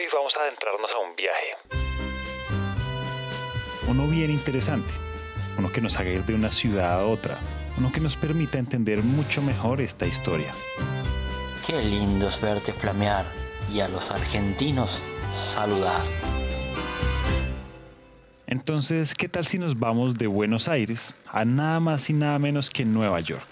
Hoy vamos a adentrarnos a un viaje. Uno bien interesante, uno que nos haga ir de una ciudad a otra, uno que nos permita entender mucho mejor esta historia. Qué lindo es verte flamear y a los argentinos saludar. Entonces, ¿qué tal si nos vamos de Buenos Aires a nada más y nada menos que Nueva York?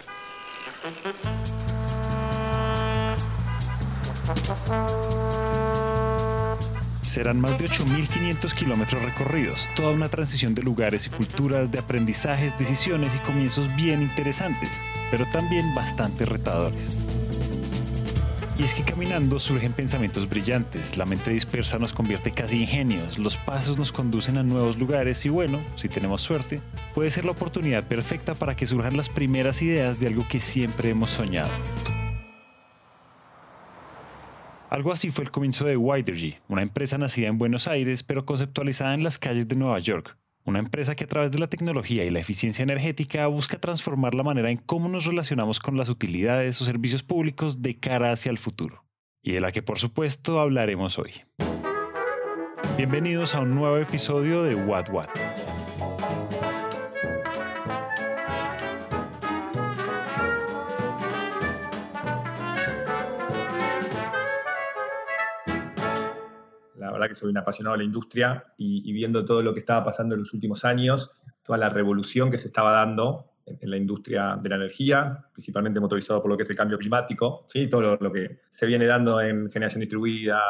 Serán más de 8.500 kilómetros recorridos, toda una transición de lugares y culturas, de aprendizajes, decisiones y comienzos bien interesantes, pero también bastante retadores. Y es que caminando surgen pensamientos brillantes, la mente dispersa nos convierte casi en genios, los pasos nos conducen a nuevos lugares y bueno, si tenemos suerte, puede ser la oportunidad perfecta para que surjan las primeras ideas de algo que siempre hemos soñado. Algo así fue el comienzo de Widergy, una empresa nacida en Buenos Aires pero conceptualizada en las calles de Nueva York, una empresa que a través de la tecnología y la eficiencia energética busca transformar la manera en cómo nos relacionamos con las utilidades o servicios públicos de cara hacia el futuro. Y de la que por supuesto hablaremos hoy. Bienvenidos a un nuevo episodio de What What. Que soy un apasionado de la industria y, viendo todo lo que estaba pasando en los últimos años, toda la revolución que se estaba dando en, la industria de la energía, principalmente motorizado por lo que es el cambio climático, ¿sí? todo lo, que se viene dando en generación distribuida,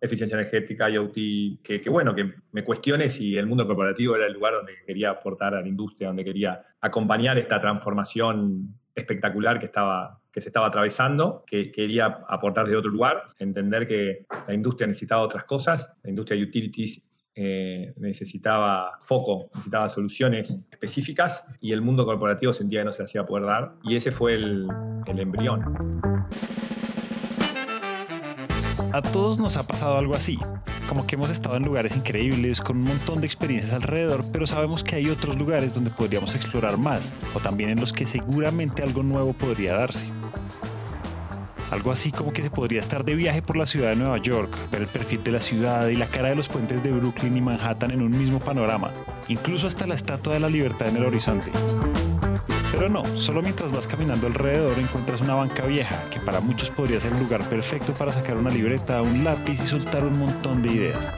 eficiencia energética, IoT, que, que bueno, que me cuestione si el mundo corporativo era el lugar donde quería aportar a la industria, donde quería acompañar esta transformación espectacular que, estaba, que se estaba atravesando, que quería aportar de otro lugar, entender que la industria necesitaba otras cosas, la industria utilities eh, necesitaba foco, necesitaba soluciones específicas y el mundo corporativo sentía que no se hacía poder dar y ese fue el, el embrión. A todos nos ha pasado algo así, como que hemos estado en lugares increíbles con un montón de experiencias alrededor, pero sabemos que hay otros lugares donde podríamos explorar más, o también en los que seguramente algo nuevo podría darse. Algo así como que se podría estar de viaje por la ciudad de Nueva York, ver el perfil de la ciudad y la cara de los puentes de Brooklyn y Manhattan en un mismo panorama, incluso hasta la Estatua de la Libertad en el horizonte. Pero no, solo mientras vas caminando alrededor encuentras una banca vieja, que para muchos podría ser el lugar perfecto para sacar una libreta, un lápiz y soltar un montón de ideas.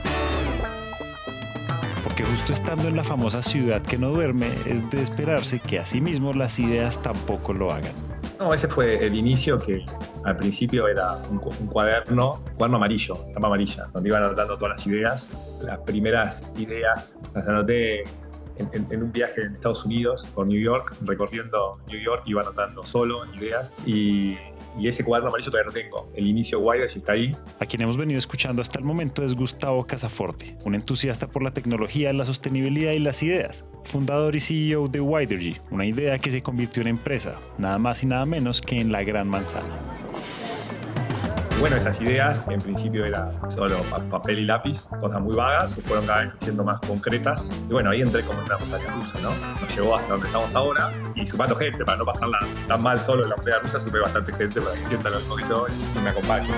Porque justo estando en la famosa ciudad que no duerme, es de esperarse que asimismo las ideas tampoco lo hagan. No, ese fue el inicio que al principio era un, cuaderno, cuaderno amarillo, tapa amarilla, donde iban anotando todas las ideas. Las primeras ideas las anoté en, un viaje en Estados Unidos por New York, recorriendo New York, iba anotando solo ideas y, ese cuaderno amarillo todavía no tengo. El inicio Widergy está ahí. A quien hemos venido escuchando hasta el momento es Gustavo Casaforte, un entusiasta por la tecnología, la sostenibilidad y las ideas. Fundador y CEO de Widergy, una idea que se convirtió en empresa, nada más y nada menos que en la Gran Manzana. Bueno, esas ideas en principio era solo papel y lápiz, cosas muy vagas, se fueron cada vez siendo más concretas. Y bueno, ahí entré como en una montaña rusa, ¿no? Nos llevó hasta donde estamos ahora y sumando gente, para no pasarla tan mal solo en la montaña rusa, supe bastante gente para que sientan un poquito y me acompañen.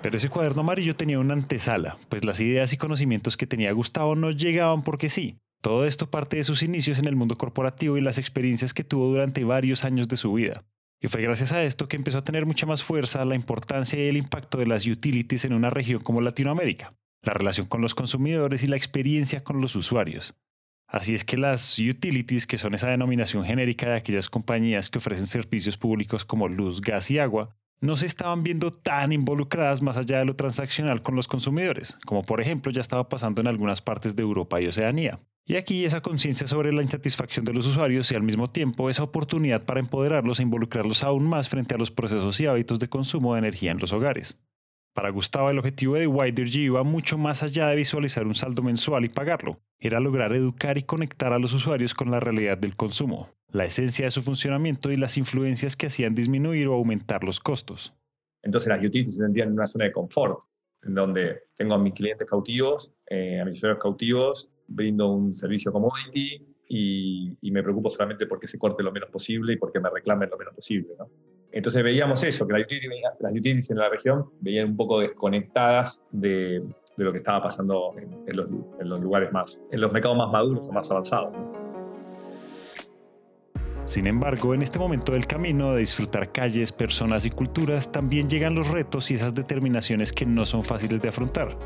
Pero ese cuaderno amarillo tenía una antesala, pues las ideas y conocimientos que tenía Gustavo no llegaban porque sí, todo esto parte de sus inicios en el mundo corporativo y las experiencias que tuvo durante varios años de su vida. Y fue gracias a esto que empezó a tener mucha más fuerza la importancia y el impacto de las utilities en una región como Latinoamérica, la relación con los consumidores y la experiencia con los usuarios. Así es que las utilities, que son esa denominación genérica de aquellas compañías que ofrecen servicios públicos como luz, gas y agua, no se estaban viendo tan involucradas más allá de lo transaccional con los consumidores, como por ejemplo ya estaba pasando en algunas partes de Europa y Oceanía. Y aquí esa conciencia sobre la insatisfacción de los usuarios y al mismo tiempo esa oportunidad para empoderarlos e involucrarlos aún más frente a los procesos y hábitos de consumo de energía en los hogares. Para Gustavo el objetivo de Widergy iba mucho más allá de visualizar un saldo mensual y pagarlo. Era lograr educar y conectar a los usuarios con la realidad del consumo, la esencia de su funcionamiento y las influencias que hacían disminuir o aumentar los costos. Entonces las utilities se sentían en una zona de confort, en donde tengo a mis clientes cautivos, eh, a mis usuarios cautivos, brindo un servicio commodity y, y, me preocupo solamente porque se corte lo menos posible y porque me reclamen lo menos posible. ¿no? Entonces veíamos eso, que las utilities, en la región veían un poco desconectadas de, lo que estaba pasando en, los, en, los, lugares más, en los mercados más maduros o más avanzados. Sin embargo, en este momento del camino de disfrutar calles, personas y culturas, también llegan los retos y esas determinaciones que no son fáciles de afrontar.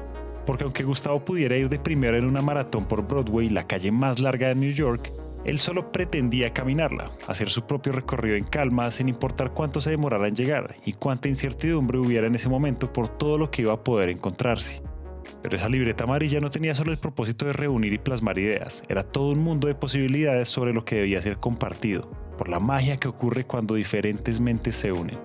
Porque aunque Gustavo pudiera ir de primero en una maratón por Broadway, la calle más larga de New York, él solo pretendía caminarla, hacer su propio recorrido en calma sin importar cuánto se demorara en llegar y cuánta incertidumbre hubiera en ese momento por todo lo que iba a poder encontrarse. Pero esa libreta amarilla no tenía solo el propósito de reunir y plasmar ideas, era todo un mundo de posibilidades sobre lo que debía ser compartido, por la magia que ocurre cuando diferentes mentes se unen.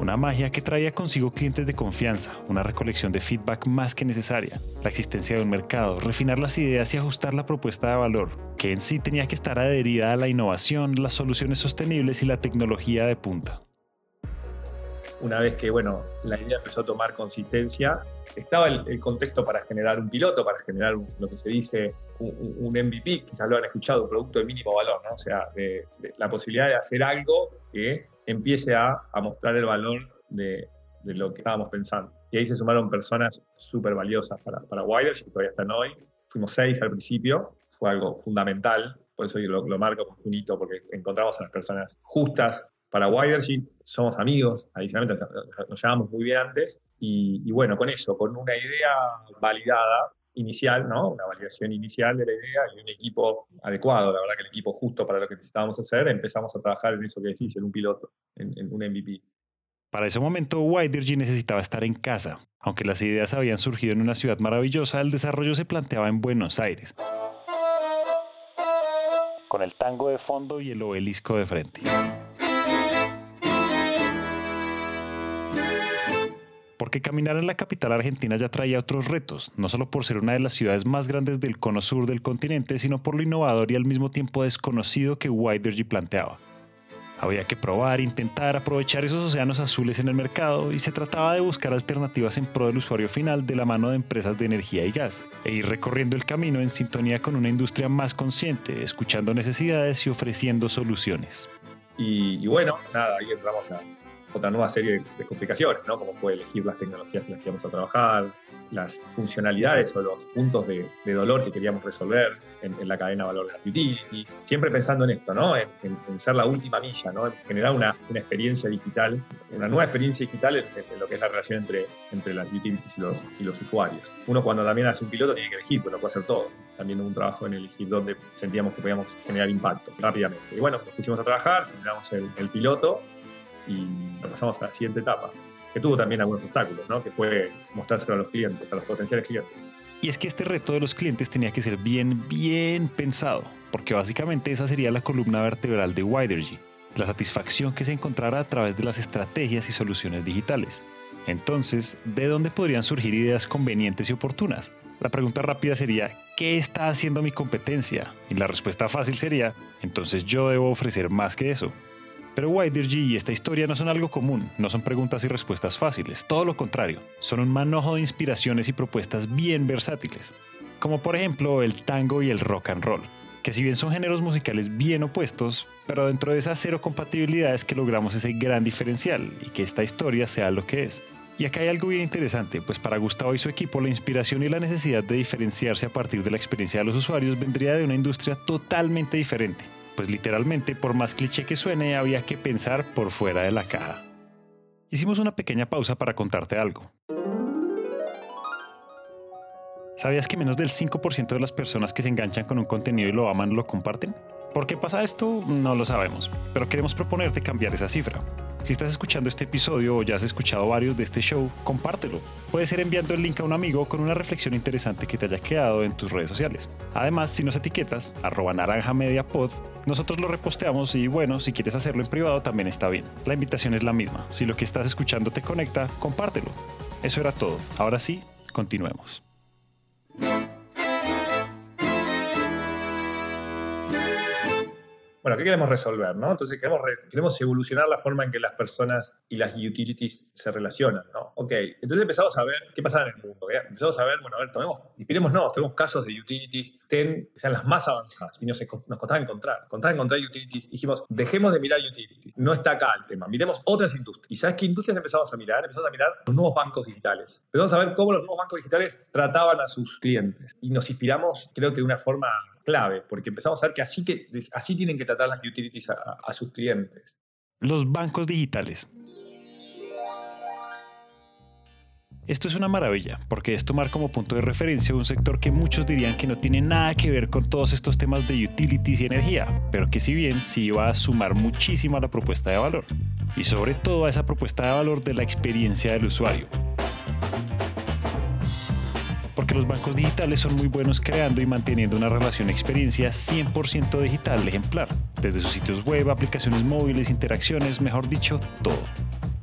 Una magia que traía consigo clientes de confianza, una recolección de feedback más que necesaria, la existencia de un mercado, refinar las ideas y ajustar la propuesta de valor, que en sí tenía que estar adherida a la innovación, las soluciones sostenibles y la tecnología de punta. Una vez que bueno, la idea empezó a tomar consistencia, estaba el, contexto para generar un piloto, para generar lo que se dice un, MVP, quizás lo han escuchado, producto de mínimo valor, ¿no? o sea, la posibilidad de hacer algo que empiece a, mostrar el valor de, lo que estábamos pensando. Y ahí se sumaron personas súper valiosas para, para que todavía están hoy. Fuimos seis al principio, fue algo fundamental, por eso lo, lo marco como un porque encontramos a las personas justas para Widership. Somos amigos, adicionalmente nos llevamos muy bien antes. Y, y, bueno, con eso, con una idea validada, inicial, ¿no? Una validación inicial de la idea y un equipo adecuado, la verdad que el equipo justo para lo que necesitábamos hacer, empezamos a trabajar en eso que decís, en un piloto, en, un MVP. Para ese momento, Widergy necesitaba estar en casa. Aunque las ideas habían surgido en una ciudad maravillosa, el desarrollo se planteaba en Buenos Aires. Con el tango de fondo y el obelisco de frente. Porque caminar en la capital argentina ya traía otros retos, no solo por ser una de las ciudades más grandes del cono sur del continente, sino por lo innovador y al mismo tiempo desconocido que Widergy planteaba. Había que probar, intentar aprovechar esos océanos azules en el mercado y se trataba de buscar alternativas en pro del usuario final de la mano de empresas de energía y gas, e ir recorriendo el camino en sintonía con una industria más consciente, escuchando necesidades y ofreciendo soluciones. Y, y bueno, nada, ahí entramos a, otra nueva serie de, complicaciones, ¿no? como fue elegir las tecnologías en las que íbamos a trabajar, las funcionalidades o los puntos de, dolor que queríamos resolver en, la cadena de valor de las utilities, siempre pensando en esto, ¿no? en, ser la última milla, ¿no? en generar una, una, experiencia digital, una nueva experiencia digital en, lo que es la relación entre, entre las utilities y los, y los usuarios. Uno cuando también hace un piloto tiene que elegir, pero no puede hacer todo. También hubo un trabajo en elegir dónde sentíamos que podíamos generar impacto rápidamente. Y bueno, nos pusimos a trabajar, generamos el, el piloto y pasamos a la siguiente etapa, que tuvo también algunos obstáculos, ¿no? que fue mostrárselo a los clientes, a los potenciales clientes. Y es que este reto de los clientes tenía que ser bien, bien pensado, porque básicamente esa sería la columna vertebral de Widergy, la satisfacción que se encontrara a través de las estrategias y soluciones digitales. Entonces, ¿de dónde podrían surgir ideas convenientes y oportunas? La pregunta rápida sería, ¿qué está haciendo mi competencia? Y la respuesta fácil sería, entonces yo debo ofrecer más que eso. Pero Widergy y esta historia no son algo común, no son preguntas y respuestas fáciles, todo lo contrario, son un manojo de inspiraciones y propuestas bien versátiles, como por ejemplo el tango y el rock and roll, que si bien son géneros musicales bien opuestos, pero dentro de esas cero compatibilidades que logramos ese gran diferencial y que esta historia sea lo que es. Y acá hay algo bien interesante, pues para Gustavo y su equipo la inspiración y la necesidad de diferenciarse a partir de la experiencia de los usuarios vendría de una industria totalmente diferente, pues literalmente, por más cliché que suene, había que pensar por fuera de la caja. Hicimos una pequeña pausa para contarte algo. ¿Sabías que menos del 5% de las personas que se enganchan con un contenido y lo aman lo comparten? ¿Por qué pasa esto? No lo sabemos, pero queremos proponerte cambiar esa cifra. Si estás escuchando este episodio o ya has escuchado varios de este show, compártelo. Puede ser enviando el link a un amigo con una reflexión interesante que te haya quedado en tus redes sociales. Además, si nos etiquetas, arroba naranja nosotros lo reposteamos y bueno, si quieres hacerlo en privado también está bien. La invitación es la misma. Si lo que estás escuchando te conecta, compártelo. Eso era todo. Ahora sí, continuemos. Bueno, ¿qué queremos resolver? ¿no? Entonces queremos, queremos evolucionar la forma en que las personas y las utilities se relacionan. ¿no? Ok, entonces empezamos a ver qué pasa en el mundo. Empezamos a ver, bueno, a ver, tomemos, no, tenemos casos de utilities que sean las más avanzadas y nos, nos costaba encontrar. Costaba encontrar utilities. Dijimos, dejemos de mirar utilities. No está acá el tema. Miremos otras industrias. ¿Y sabes qué industrias empezamos a mirar? Empezamos a mirar los nuevos bancos digitales. Empezamos a ver cómo los nuevos bancos digitales trataban a sus clientes. Y nos inspiramos, creo que de una forma clave, porque empezamos a ver que así, que, así tienen que tratar las utilities a, sus clientes. Los bancos digitales. Esto es una maravilla, porque es tomar como punto de referencia un sector que muchos dirían que no tiene nada que ver con todos estos temas de utilities y energía, pero que si bien sí va a sumar muchísimo a la propuesta de valor, y sobre todo a esa propuesta de valor de la experiencia del usuario porque los bancos digitales son muy buenos creando y manteniendo una relación experiencia 100% digital ejemplar, desde sus sitios web, aplicaciones móviles, interacciones, mejor dicho, todo.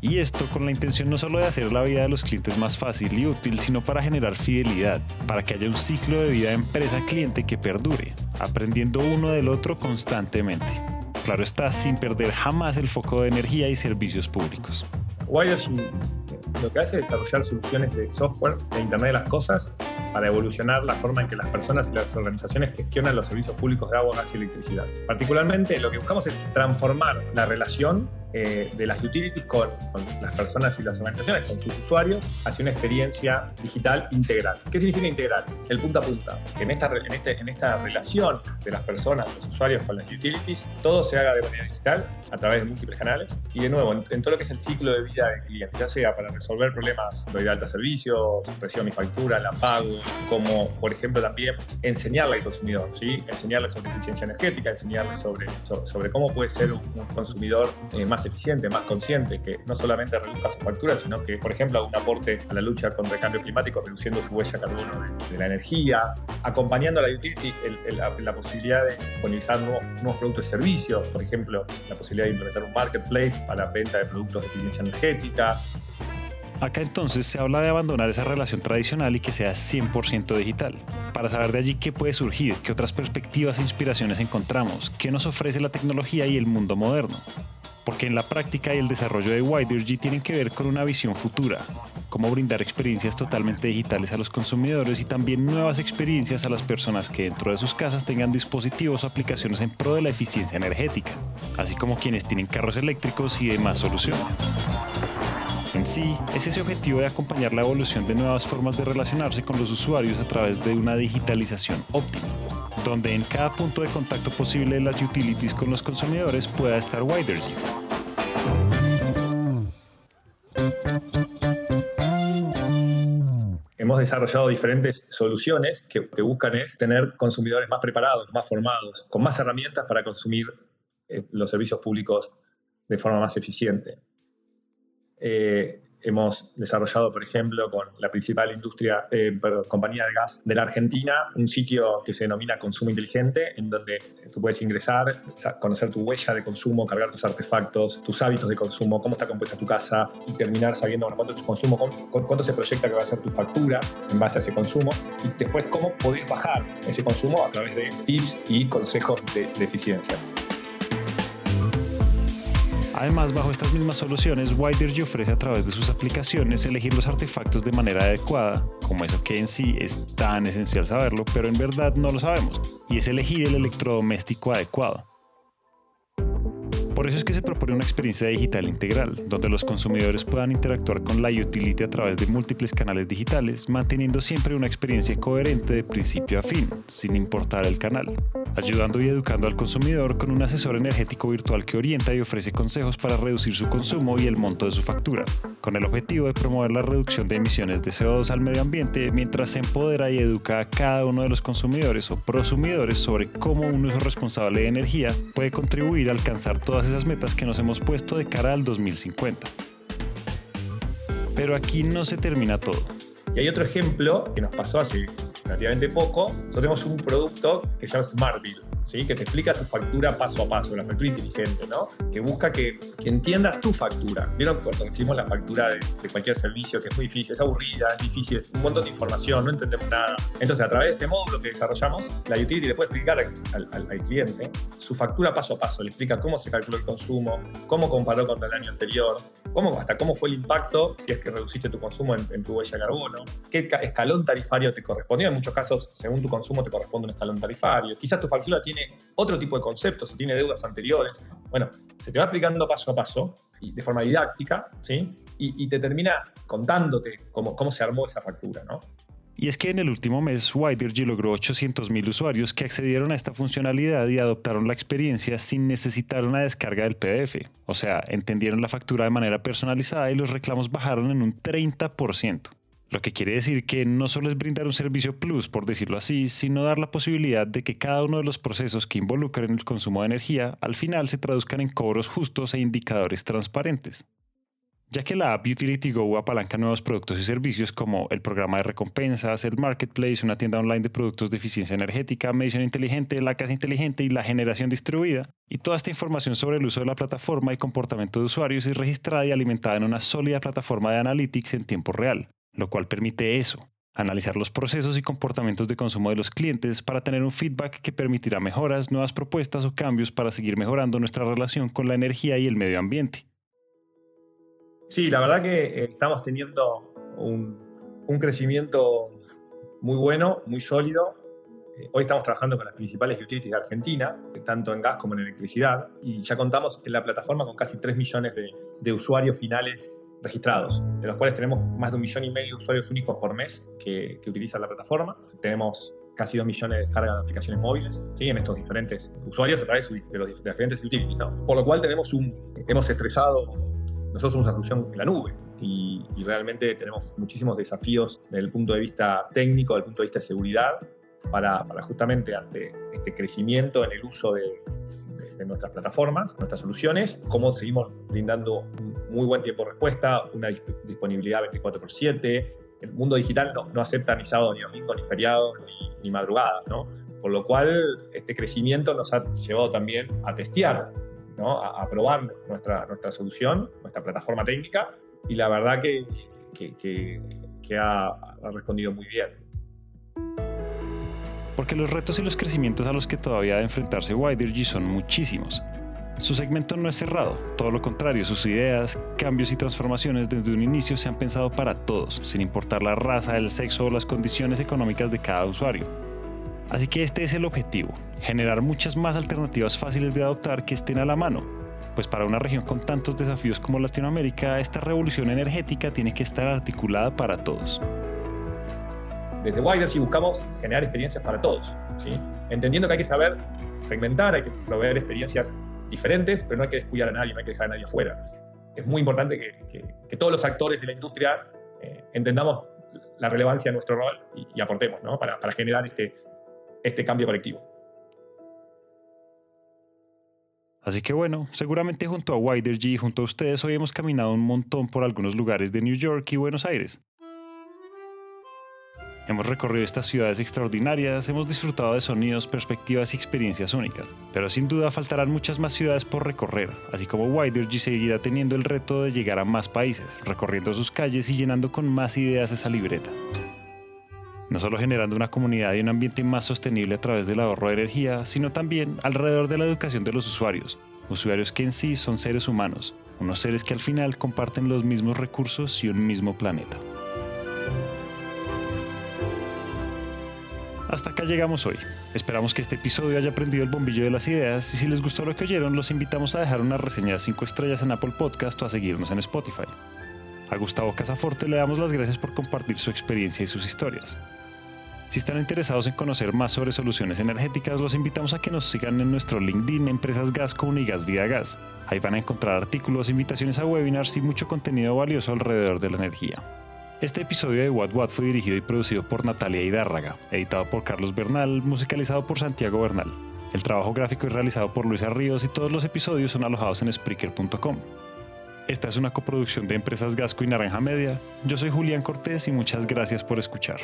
Y esto con la intención no solo de hacer la vida de los clientes más fácil y útil, sino para generar fidelidad, para que haya un ciclo de vida empresa-cliente que perdure, aprendiendo uno del otro constantemente. Claro está, sin perder jamás el foco de energía y servicios públicos lo que hace es desarrollar soluciones de software de Internet de las Cosas para evolucionar la forma en que las personas y las organizaciones gestionan los servicios públicos de agua, gas y electricidad. Particularmente lo que buscamos es transformar la relación eh, de las utilities con, las personas y las organizaciones, con sus usuarios, hacia una experiencia digital integral. ¿Qué significa integral? El punta a punta. Que en esta, en, este, en esta relación de las personas, los usuarios con las utilities, todo se haga de manera digital a través de múltiples canales y de nuevo, en, todo lo que es el ciclo de vida del cliente, ya sea para resolver problemas de alta servicios, recibo mi factura, la pago, como por ejemplo también enseñarle al consumidor, ¿sí? enseñarle sobre eficiencia energética, enseñarle sobre, sobre, cómo puede ser un, consumidor eh, más eficiente, más consciente, que no solamente reduzca su factura, sino que, por ejemplo, haga un aporte a la lucha contra el cambio climático, reduciendo su huella de carbono de, la energía, acompañando a la utility la, posibilidad de disponibilizar nuevos, nuevos, productos y servicios, por ejemplo, la posibilidad de implementar un marketplace para venta de productos de eficiencia energética, Acá entonces se habla de abandonar esa relación tradicional y que sea 100% digital. Para saber de allí qué puede surgir, qué otras perspectivas e inspiraciones encontramos, qué nos ofrece la tecnología y el mundo moderno. Porque en la práctica y el desarrollo de Widergy tienen que ver con una visión futura, cómo brindar experiencias totalmente digitales a los consumidores y también nuevas experiencias a las personas que dentro de sus casas tengan dispositivos o aplicaciones en pro de la eficiencia energética, así como quienes tienen carros eléctricos y demás soluciones. En sí, es ese objetivo de acompañar la evolución de nuevas formas de relacionarse con los usuarios a través de una digitalización óptima, donde en cada punto de contacto posible de las utilities con los consumidores pueda estar Widergy. hemos desarrollado diferentes soluciones que, que, buscan es tener consumidores más preparados, más formados, con más herramientas para consumir eh, los servicios públicos de forma más eficiente. Eh, hemos desarrollado, por ejemplo, con la principal industria, eh, compañía de gas de la Argentina, un sitio que se denomina Consumo Inteligente, en donde tú puedes ingresar, conocer tu huella de consumo, cargar tus artefactos, tus hábitos de consumo, cómo está compuesta tu casa y terminar sabiendo cuánto es tu consumo, cuánto se proyecta que va a ser tu factura en base a ese consumo y después cómo podés bajar ese consumo a través de tips y consejos de eficiencia. Además, bajo estas mismas soluciones, Widergy ofrece a través de sus aplicaciones elegir los artefactos de manera adecuada, como eso que en sí es tan esencial saberlo, pero en verdad no lo sabemos, y es elegir el electrodoméstico adecuado. Por eso es que se propone una experiencia digital integral, donde los consumidores puedan interactuar con la utility a través de múltiples canales digitales, manteniendo siempre una experiencia coherente de principio a fin, sin importar el canal ayudando y educando al consumidor con un asesor energético virtual que orienta y ofrece consejos para reducir su consumo y el monto de su factura, con el objetivo de promover la reducción de emisiones de CO2 al medio ambiente mientras se empodera y educa a cada uno de los consumidores o prosumidores sobre cómo un uso responsable de energía puede contribuir a alcanzar todas esas metas que nos hemos puesto de cara al 2050. Pero aquí no se termina todo. Y hay otro ejemplo que nos pasó hace relativamente poco. Nosotros tenemos un producto que se llama SmartBill. ¿Sí? que te explica tu factura paso a paso, la factura inteligente, ¿no? que busca que, que entiendas tu factura. ¿Vieron cuando decimos la factura de, cualquier servicio, que es muy difícil, es aburrida, es difícil, un montón de información, no entendemos nada? Entonces, a través de este módulo que desarrollamos, la utility le puede explicar al, al, cliente su factura paso a paso, le explica cómo se calculó el consumo, cómo comparó con el año anterior, cómo, hasta cómo fue el impacto si es que reduciste tu consumo en, en tu huella de carbono, qué escalón tarifario te correspondió. En muchos casos, según tu consumo, te corresponde un escalón tarifario. Quizás tu factura tiene otro tipo de conceptos, tiene deudas anteriores. Bueno, se te va explicando paso a paso, y de forma didáctica, ¿sí? Y, te termina contándote cómo, cómo se armó esa factura, ¿no? Y es que en el último mes Widergy logró 800.000 usuarios que accedieron a esta funcionalidad y adoptaron la experiencia sin necesitar una descarga del PDF. O sea, entendieron la factura de manera personalizada y los reclamos bajaron en un 30%. Lo que quiere decir que no solo es brindar un servicio plus, por decirlo así, sino dar la posibilidad de que cada uno de los procesos que involucran el consumo de energía al final se traduzcan en cobros justos e indicadores transparentes. Ya que la app Utility Go apalanca nuevos productos y servicios como el programa de recompensas, el marketplace, una tienda online de productos de eficiencia energética, medición inteligente, la casa inteligente y la generación distribuida, y toda esta información sobre el uso de la plataforma y comportamiento de usuarios es registrada y alimentada en una sólida plataforma de analytics en tiempo real, lo cual permite eso, analizar los procesos y comportamientos de consumo de los clientes para tener un feedback que permitirá mejoras, nuevas propuestas o cambios para seguir mejorando nuestra relación con la energía y el medio ambiente. Sí, la verdad que eh, estamos teniendo un, crecimiento muy bueno, muy sólido. Eh, hoy estamos trabajando con las principales utilities de Argentina, tanto en gas como en electricidad, y ya contamos en la plataforma con casi 3 millones de, de usuarios finales registrados, de los cuales tenemos más de un millón y medio de usuarios únicos por mes que, utilizan la plataforma. Tenemos casi dos millones de descargas de aplicaciones móviles ¿sí? en estos diferentes usuarios a través de los diferentes utilities. Por lo cual tenemos un, hemos estresado, nosotros somos una solución en la nube y, realmente tenemos muchísimos desafíos desde el punto de vista técnico, desde el punto de vista de seguridad, para, para justamente ante este crecimiento en el uso de, de nuestras plataformas, nuestras soluciones, cómo seguimos brindando un muy buen tiempo de respuesta, una disponibilidad 24 x 7. El mundo digital no, no acepta ni sábado, ni domingo, ni feriados, ni, ni madrugadas, ¿no? Por lo cual, este crecimiento nos ha llevado también a testear, ¿no? a, probar nuestra, nuestra solución, nuestra plataforma técnica, y la verdad que, que, que, ha, ha respondido muy bien porque los retos y los crecimientos a los que todavía debe enfrentarse Widergy son muchísimos. Su segmento no es cerrado, todo lo contrario, sus ideas, cambios y transformaciones desde un inicio se han pensado para todos, sin importar la raza, el sexo o las condiciones económicas de cada usuario. Así que este es el objetivo, generar muchas más alternativas fáciles de adoptar que estén a la mano, pues para una región con tantos desafíos como Latinoamérica, esta revolución energética tiene que estar articulada para todos desde Wider buscamos generar experiencias para todos, ¿sí? entendiendo que hay que saber segmentar, hay que proveer experiencias diferentes, pero no hay que descuidar a nadie, no hay que dejar a nadie afuera. Es muy importante que, todos los actores de la industria eh, entendamos la relevancia de nuestro rol y, aportemos ¿no? para, para, generar este, este cambio colectivo. Así que bueno, seguramente junto a Widergy y junto a ustedes hoy hemos caminado un montón por algunos lugares de New York y Buenos Aires. Hemos recorrido estas ciudades extraordinarias, hemos disfrutado de sonidos, perspectivas y experiencias únicas, pero sin duda faltarán muchas más ciudades por recorrer, así como Widergy seguirá teniendo el reto de llegar a más países, recorriendo sus calles y llenando con más ideas esa libreta. No solo generando una comunidad y un ambiente más sostenible a través del ahorro de energía, sino también alrededor de la educación de los usuarios, usuarios que en sí son seres humanos, unos seres que al final comparten los mismos recursos y un mismo planeta. Hasta acá llegamos hoy. Esperamos que este episodio haya prendido el bombillo de las ideas y si les gustó lo que oyeron, los invitamos a dejar una reseña de 5 estrellas en Apple Podcast o a seguirnos en Spotify. A Gustavo Casaforte le damos las gracias por compartir su experiencia y sus historias. Si están interesados en conocer más sobre soluciones energéticas, los invitamos a que nos sigan en nuestro LinkedIn Empresas Gas Comunigas Vida Gas. Ahí van a encontrar artículos, invitaciones a webinars y mucho contenido valioso alrededor de la energía. Este episodio de What What fue dirigido y producido por Natalia Hidárraga, editado por Carlos Bernal, musicalizado por Santiago Bernal. El trabajo gráfico es realizado por Luisa Ríos y todos los episodios son alojados en Spreaker.com. Esta es una coproducción de Empresas Gasco y Naranja Media. Yo soy Julián Cortés y muchas gracias por escuchar.